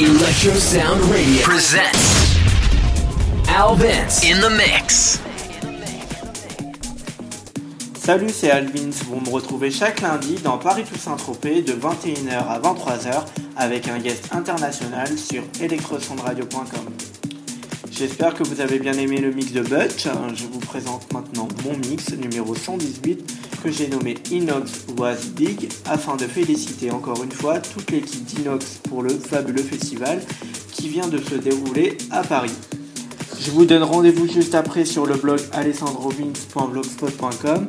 Electro Radio presents in the Mix. Salut, c'est Alvins. Vous me retrouvez chaque lundi dans Paris Toussaint Tropez de 21h à 23h avec un guest international sur radio.com J'espère que vous avez bien aimé le mix de Butch. Je vous présente maintenant mon mix numéro 118 que j'ai nommé Inox Was Big afin de féliciter encore une fois toute l'équipe d'Inox pour le fabuleux festival qui vient de se dérouler à Paris. Je vous donne rendez-vous juste après sur le blog alessandrovins.blogspot.com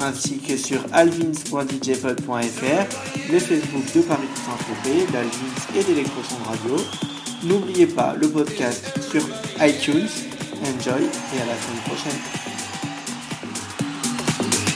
ainsi que sur alvins.djpod.fr, le Facebook de Paris Saint-Tropez, d'Alvins et d'Electroson Radio. N'oubliez pas le podcast sur iTunes. Enjoy et à la semaine prochaine.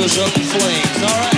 goes up in flames. All right.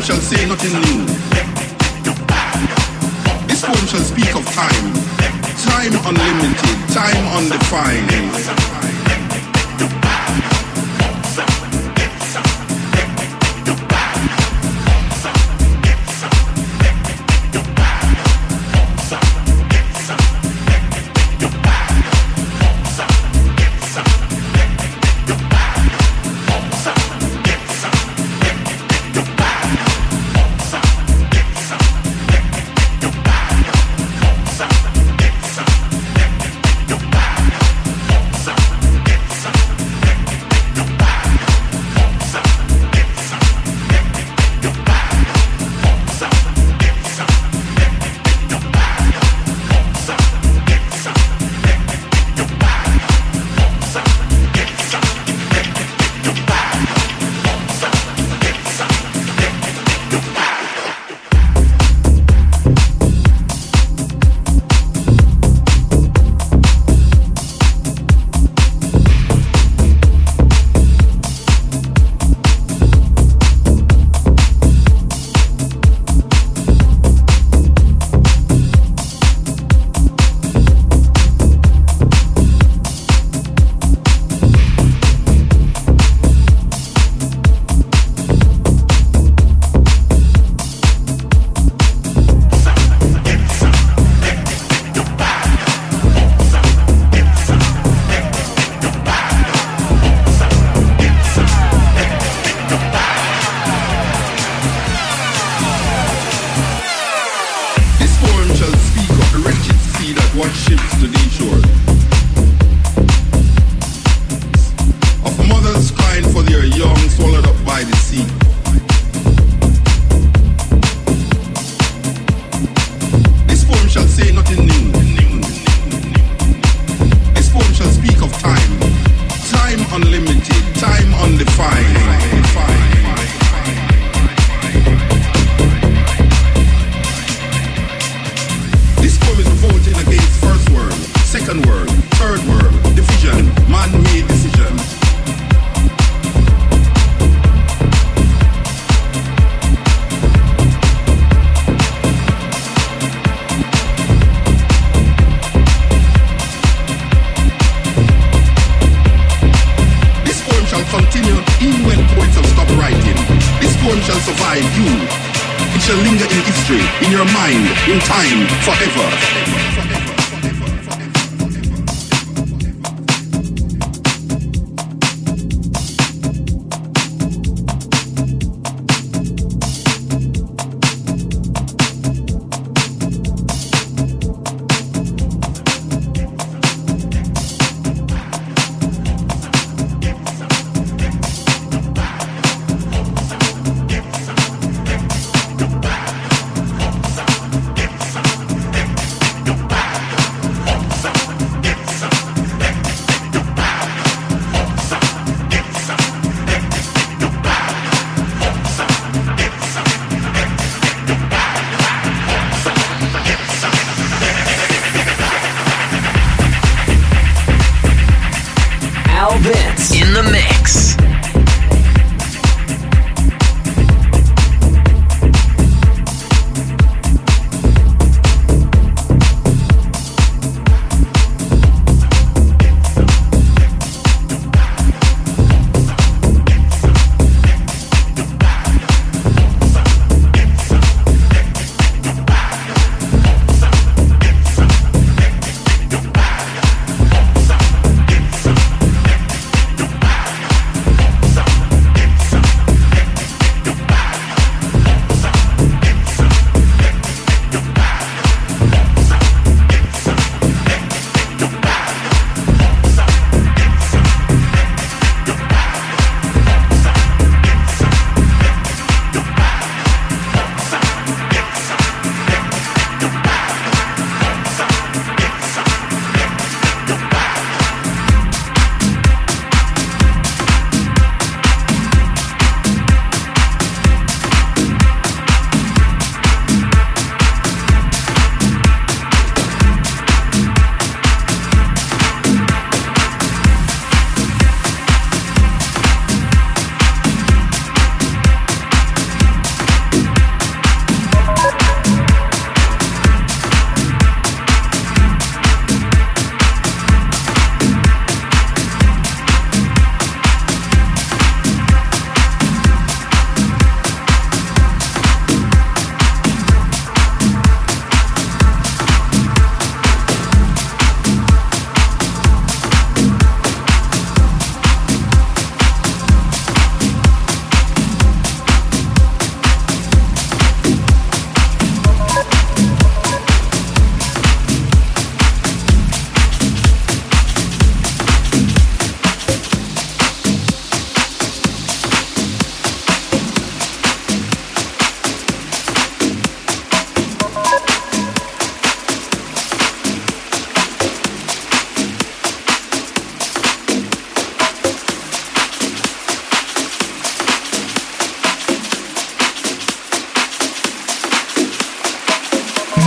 poem shall say nothing new. This poem shall speak of time. Time unlimited, time undefined.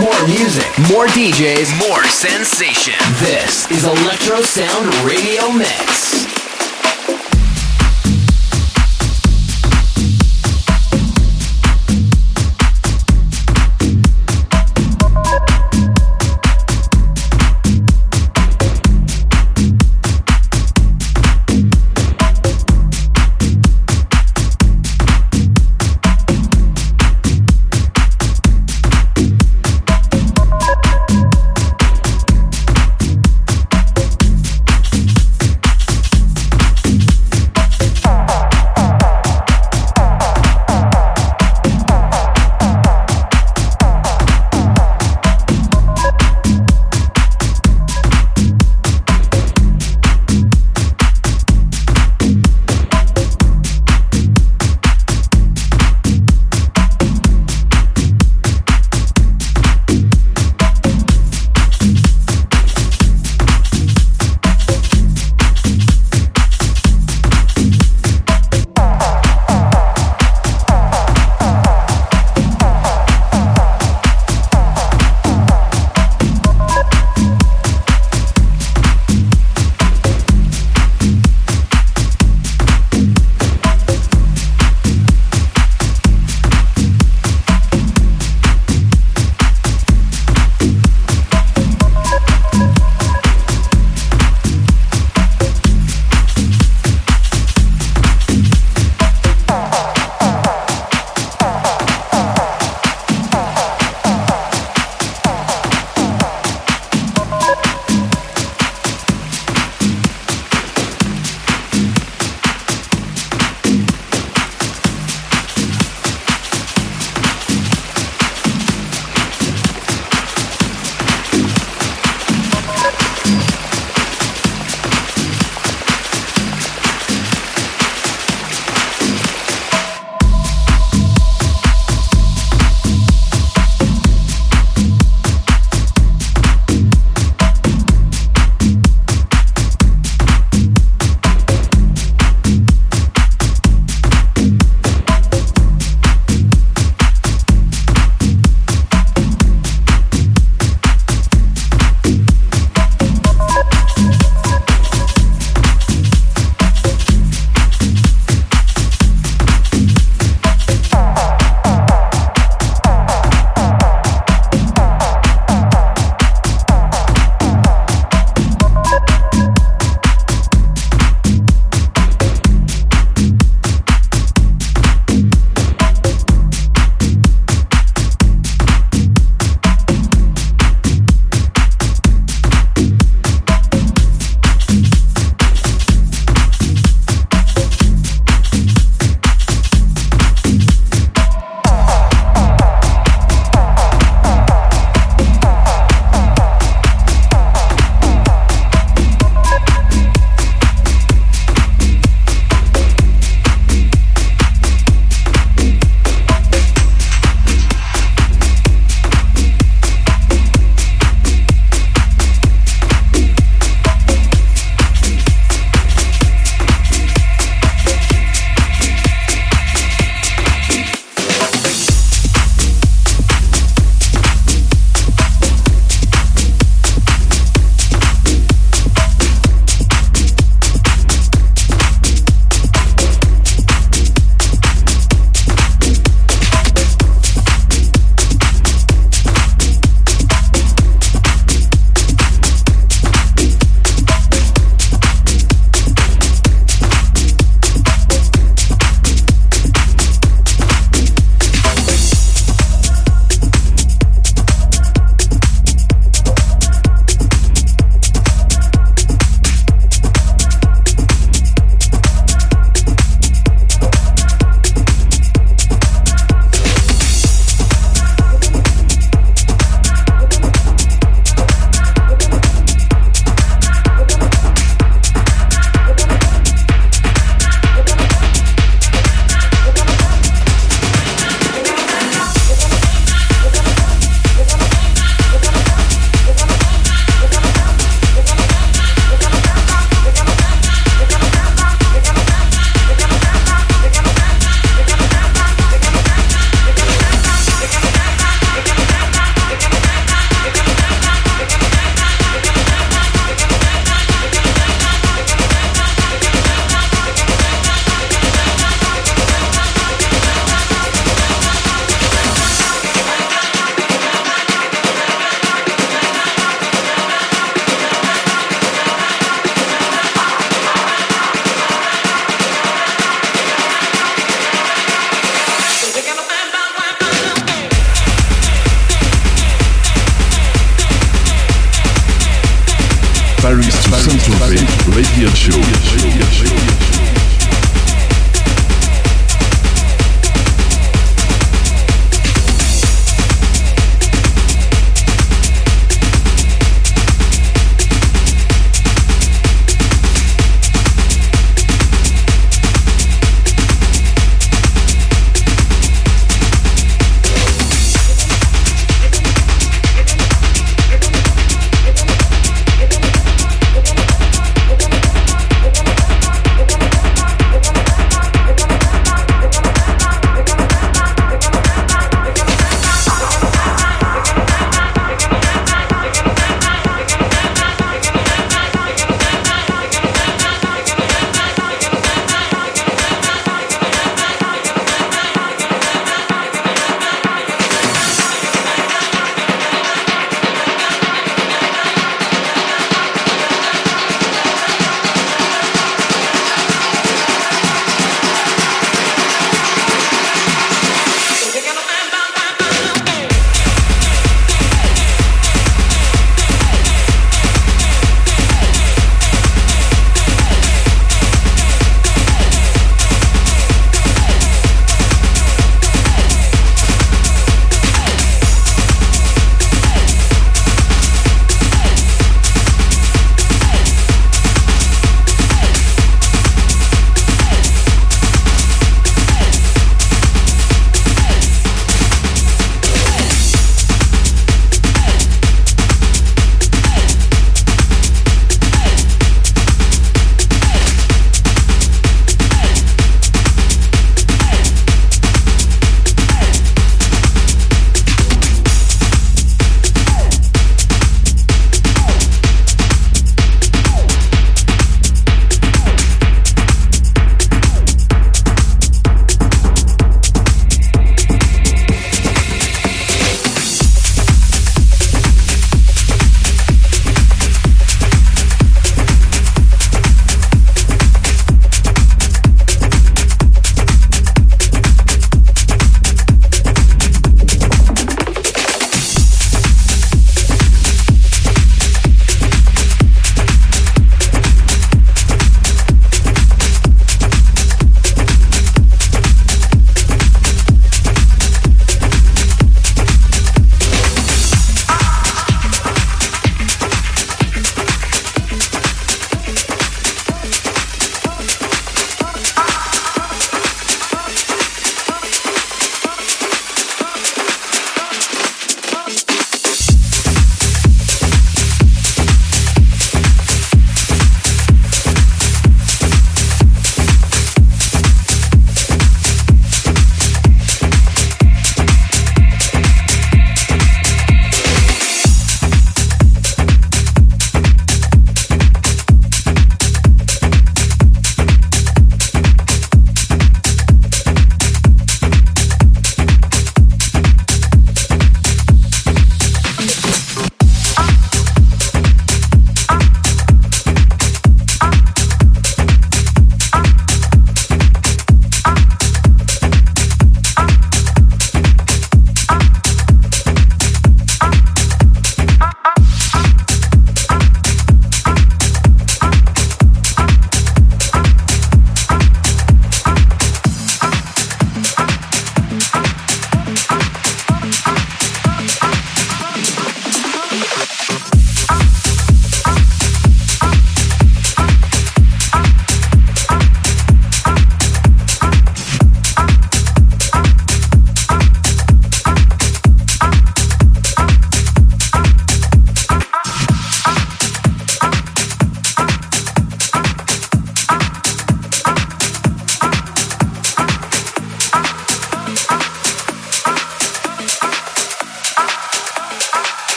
More music, more DJs, more sensation. This is Electro Sound Radio Mix.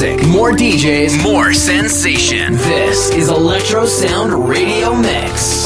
music, more DJs, more sensation. This is Electro Sound Radio Mix.